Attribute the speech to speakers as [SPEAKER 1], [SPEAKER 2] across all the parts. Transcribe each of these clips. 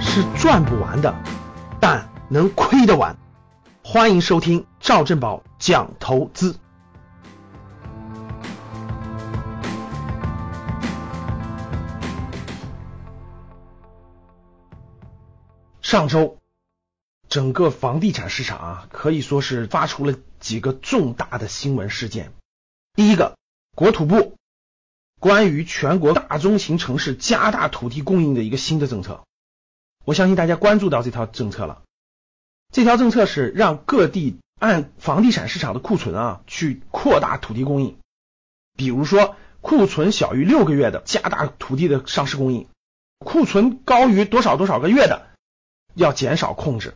[SPEAKER 1] 是赚不完的，但能亏得完。欢迎收听赵正宝讲投资。上周，整个房地产市场啊，可以说是发出了几个重大的新闻事件。第一个，国土部关于全国大中型城市加大土地供应的一个新的政策，我相信大家关注到这条政策了。这条政策是让各地按房地产市场的库存啊，去扩大土地供应。比如说，库存小于六个月的，加大土地的上市供应；库存高于多少多少个月的。要减少控制，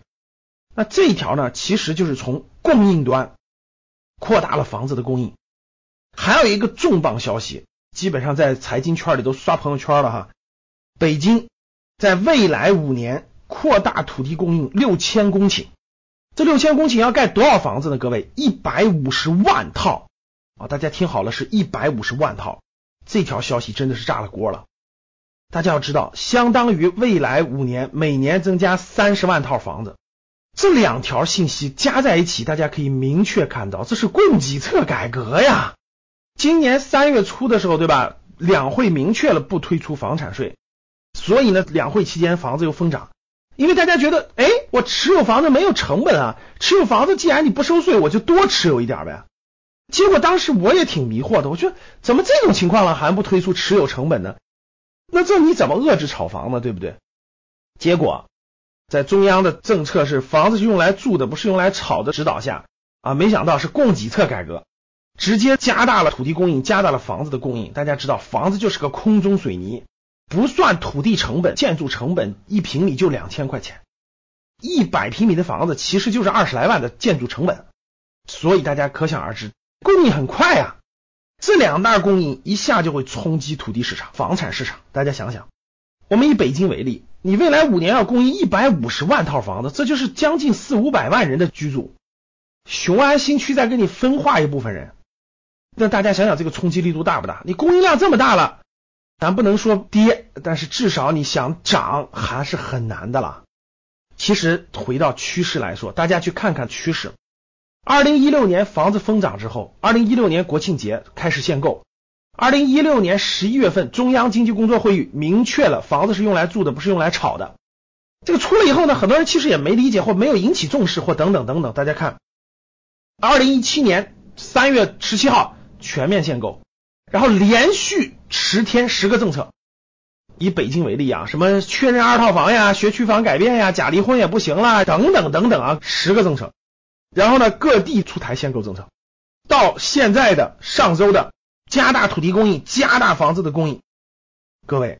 [SPEAKER 1] 那这一条呢，其实就是从供应端扩大了房子的供应。还有一个重磅消息，基本上在财经圈里都刷朋友圈了哈。北京在未来五年扩大土地供应六千公顷，这六千公顷要盖多少房子呢？各位，一百五十万套啊！大家听好了，是一百五十万套。这条消息真的是炸了锅了。大家要知道，相当于未来五年每年增加三十万套房子，这两条信息加在一起，大家可以明确看到，这是供给侧改革呀。今年三月初的时候，对吧？两会明确了不推出房产税，所以呢，两会期间房子又疯涨，因为大家觉得，哎，我持有房子没有成本啊，持有房子既然你不收税，我就多持有一点呗。结果当时我也挺迷惑的，我觉得怎么这种情况了还不推出持有成本呢？那这你怎么遏制炒房呢？对不对？结果在中央的政策是房子是用来住的，不是用来炒的指导下啊，没想到是供给侧改革，直接加大了土地供应，加大了房子的供应。大家知道，房子就是个空中水泥，不算土地成本，建筑成本一平米就两千块钱，一百平米的房子其实就是二十来万的建筑成本，所以大家可想而知，供应很快啊。这两大供应一下就会冲击土地市场、房产市场。大家想想，我们以北京为例，你未来五年要供应一百五十万套房子，这就是将近四五百万人的居住。雄安新区再给你分化一部分人，那大家想想这个冲击力度大不大？你供应量这么大了，咱不能说跌，但是至少你想涨还是很难的了。其实回到趋势来说，大家去看看趋势。二零一六年房子疯涨之后，二零一六年国庆节开始限购。二零一六年十一月份，中央经济工作会议明确了房子是用来住的，不是用来炒的。这个出了以后呢，很多人其实也没理解或没有引起重视或等等等等。大家看，二零一七年三月十七号全面限购，然后连续十天十个政策。以北京为例啊，什么确认二套房呀、学区房改变呀、假离婚也不行了，等等等等啊，十个政策。然后呢，各地出台限购政策，到现在的上周的加大土地供应、加大房子的供应，各位，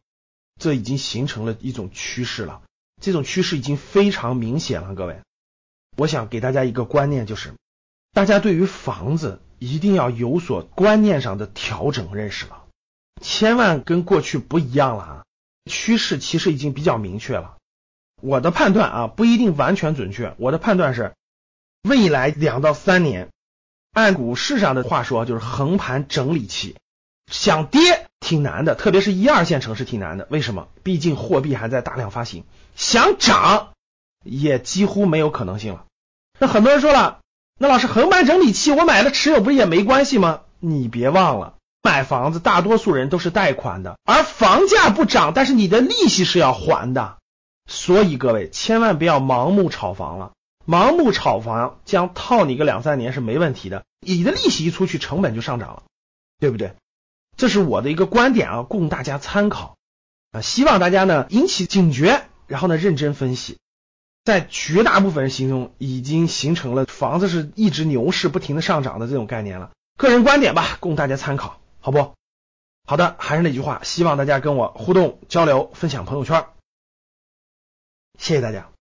[SPEAKER 1] 这已经形成了一种趋势了。这种趋势已经非常明显了。各位，我想给大家一个观念，就是大家对于房子一定要有所观念上的调整认识了，千万跟过去不一样了啊！趋势其实已经比较明确了。我的判断啊，不一定完全准确，我的判断是。未来两到三年，按股市上的话说，就是横盘整理期，想跌挺难的，特别是一二线城市挺难的。为什么？毕竟货币还在大量发行，想涨也几乎没有可能性了。那很多人说了，那老师横盘整理期，我买了持有不是也没关系吗？你别忘了，买房子大多数人都是贷款的，而房价不涨，但是你的利息是要还的。所以各位千万不要盲目炒房了。盲目炒房将套你个两三年是没问题的，你的利息一出去，成本就上涨了，对不对？这是我的一个观点啊，供大家参考啊。希望大家呢引起警觉，然后呢认真分析。在绝大部分人心中，已经形成了房子是一直牛市不停的上涨的这种概念了。个人观点吧，供大家参考，好不？好的，还是那句话，希望大家跟我互动交流，分享朋友圈。谢谢大家。